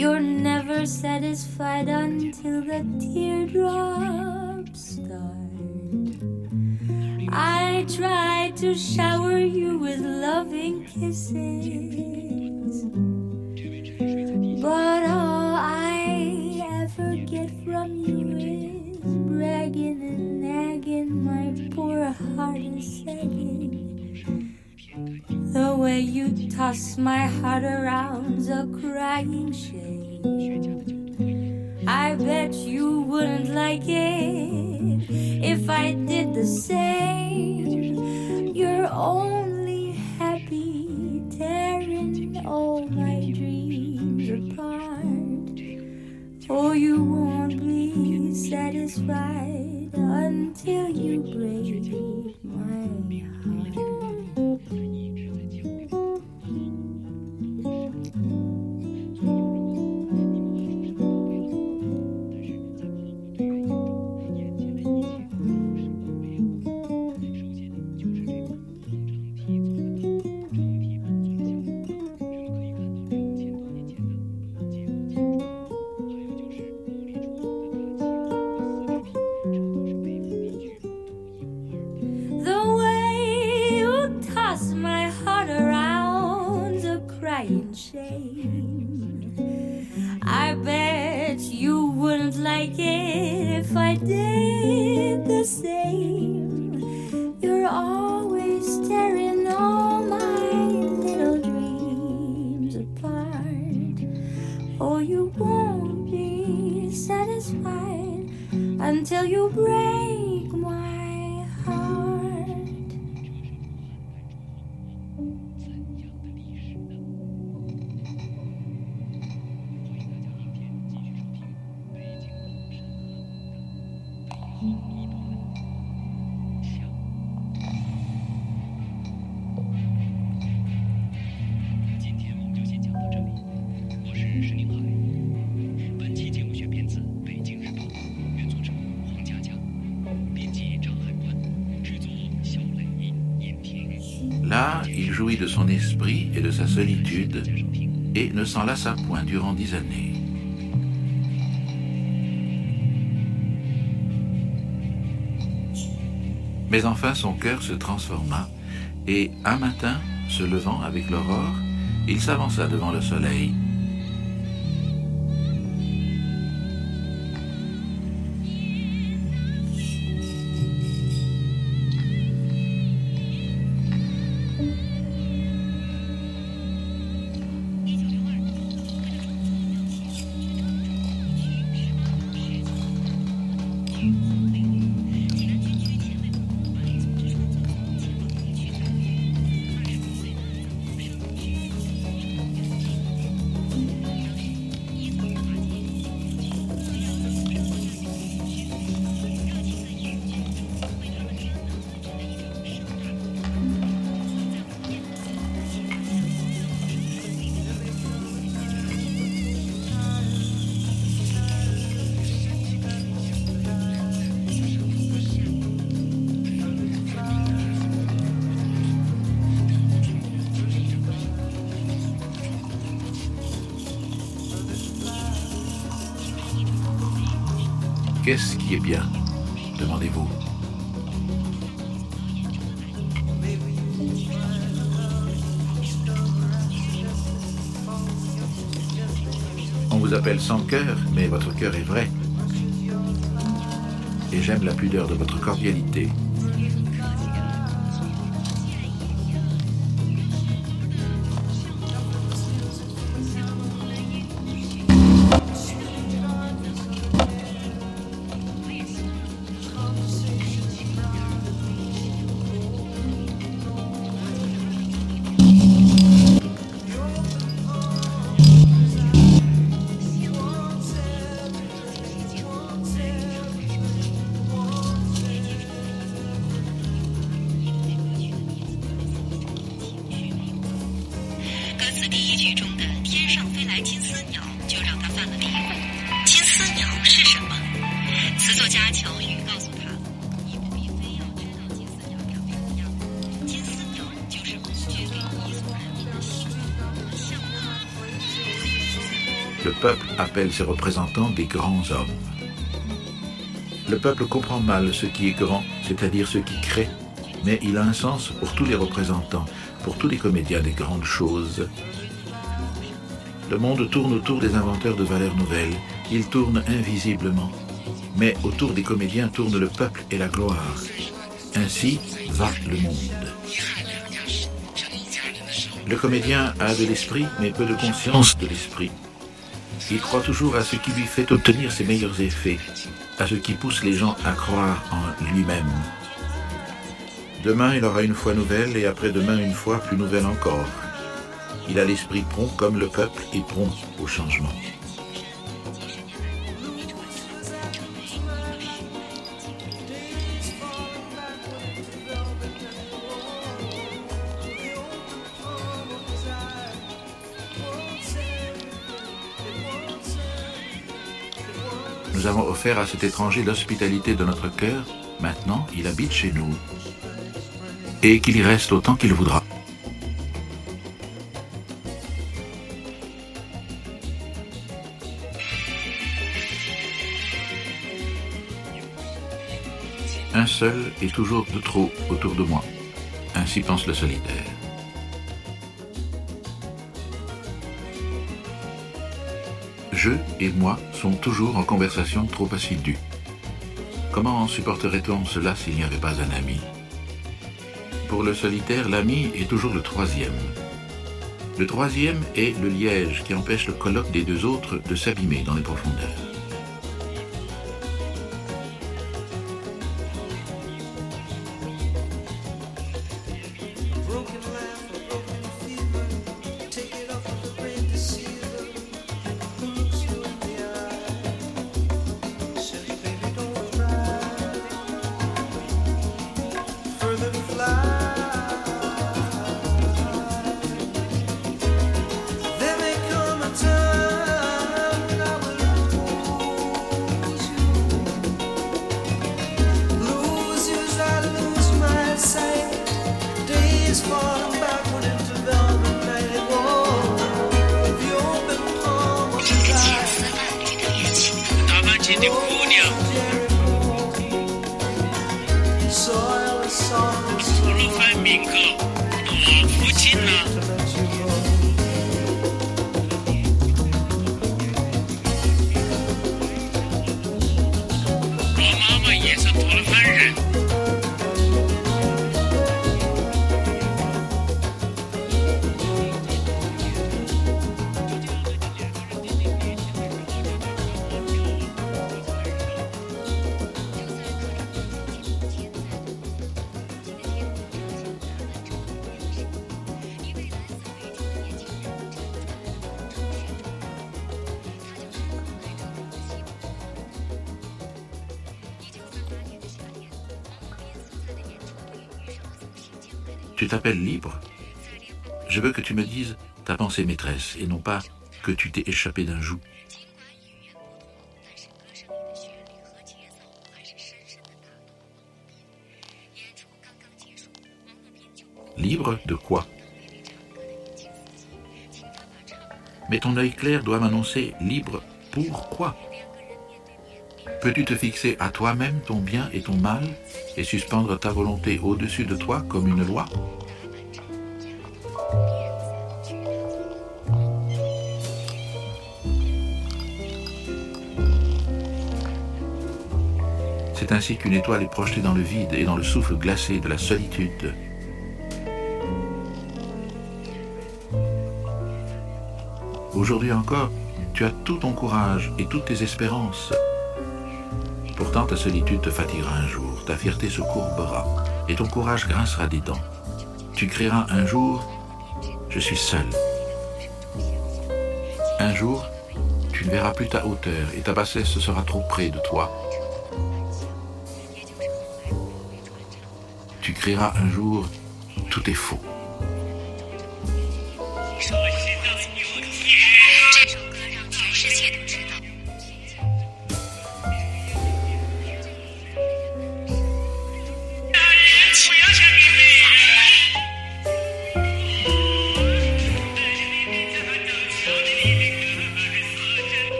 You're never satisfied until the teardrops start. I try to shower you with loving kisses, but all I ever get from you is bragging and nagging. My poor heart is sagging. The way you toss my heart around's a crying shame. I bet you wouldn't like it if I did the same. You're only happy tearing all my dreams apart. Oh, you won't be satisfied until you break shame. I bet you wouldn't like it if I did the same. You're always tearing all my little dreams apart. Oh, you won't be satisfied until you break my heart. Là, il jouit de son esprit et de sa solitude et ne s'en lassa point durant dix années. Mais enfin son cœur se transforma et un matin, se levant avec l'aurore, il s'avança devant le soleil. Qu'est-ce qui est bien demandez-vous. On vous appelle sans cœur, mais votre cœur est vrai. Et j'aime la pudeur de votre cordialité. Le peuple appelle ses représentants des grands hommes. Le peuple comprend mal ce qui est grand, c'est-à-dire ce qui crée, mais il a un sens pour tous les représentants, pour tous les comédiens des grandes choses, le monde tourne autour des inventeurs de valeurs nouvelles, il tourne invisiblement, mais autour des comédiens tourne le peuple et la gloire. Ainsi va le monde. Le comédien a de l'esprit, mais peu de conscience de l'esprit. Il croit toujours à ce qui lui fait obtenir ses meilleurs effets, à ce qui pousse les gens à croire en lui-même. Demain, il aura une foi nouvelle et après-demain une foi plus nouvelle encore. Il a l'esprit prompt comme le peuple est prompt au changement. Nous avons offert à cet étranger l'hospitalité de notre cœur. Maintenant, il habite chez nous. Et qu'il y reste autant qu'il voudra. Un seul est toujours de trop autour de moi. Ainsi pense le solitaire. Je et moi sont toujours en conversation trop assidue. Comment supporterait-on cela s'il n'y avait pas un ami? Pour le solitaire, l'ami est toujours le troisième. Le troisième est le liège qui empêche le colloque des deux autres de s'abîmer dans les profondeurs. 那姑娘。Tu t'appelles libre. Je veux que tu me dises ta pensée maîtresse et non pas que tu t'es échappé d'un joug. Libre de quoi? Mais ton œil clair doit m'annoncer libre pour quoi Peux-tu te fixer à toi-même ton bien et ton mal? Et suspendre ta volonté au-dessus de toi comme une loi C'est ainsi qu'une étoile est projetée dans le vide et dans le souffle glacé de la solitude. Aujourd'hui encore, tu as tout ton courage et toutes tes espérances. Pourtant, ta solitude te fatiguera un jour, ta fierté se courbera et ton courage grincera des dents. Tu crieras un jour Je suis seul. Un jour, tu ne verras plus ta hauteur et ta bassesse sera trop près de toi. Tu crieras un jour Tout est faux.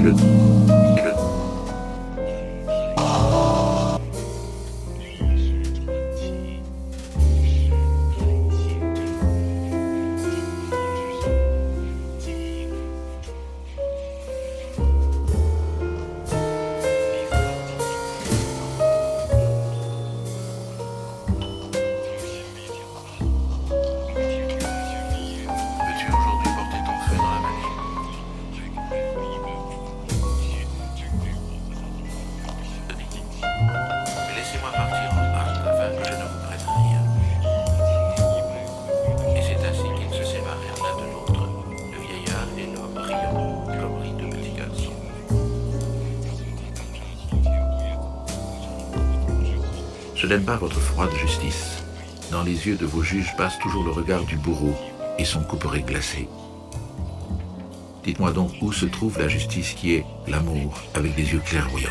created. n'aime pas votre froide justice. Dans les yeux de vos juges passe toujours le regard du bourreau et son couperet glacé. Dites-moi donc où se trouve la justice qui est l'amour avec des yeux clairvoyants.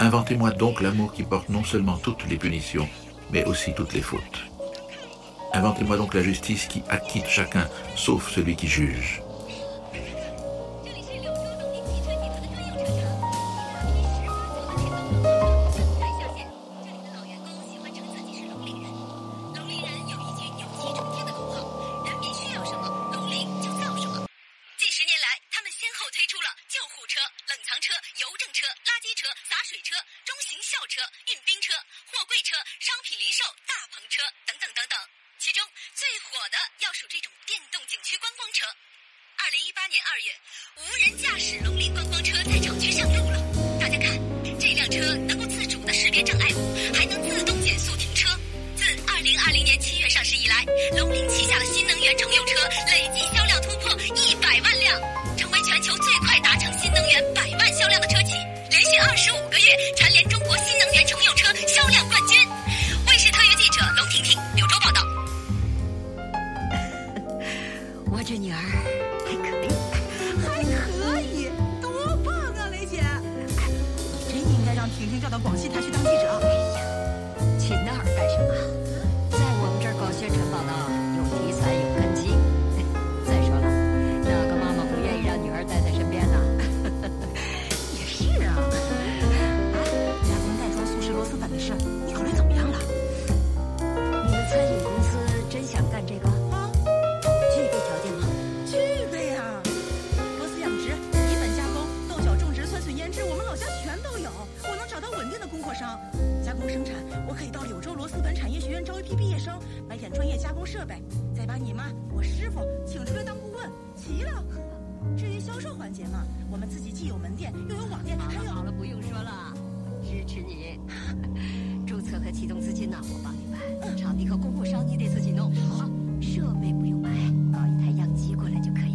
Inventez-moi donc l'amour qui porte non seulement toutes les punitions, mais aussi toutes les fautes. Inventez-moi donc la justice qui acquitte chacun, sauf celui qui juge. 批毕业生买点专业加工设备再把你妈我师傅请出来当顾问齐了。至于销售环节嘛我们自己既有门店又有网店还有好了不用说了。支持你。注册和启动资金呢我帮你办。场地和供货商你得自己弄。好设备不用买搞一台样机过来就可以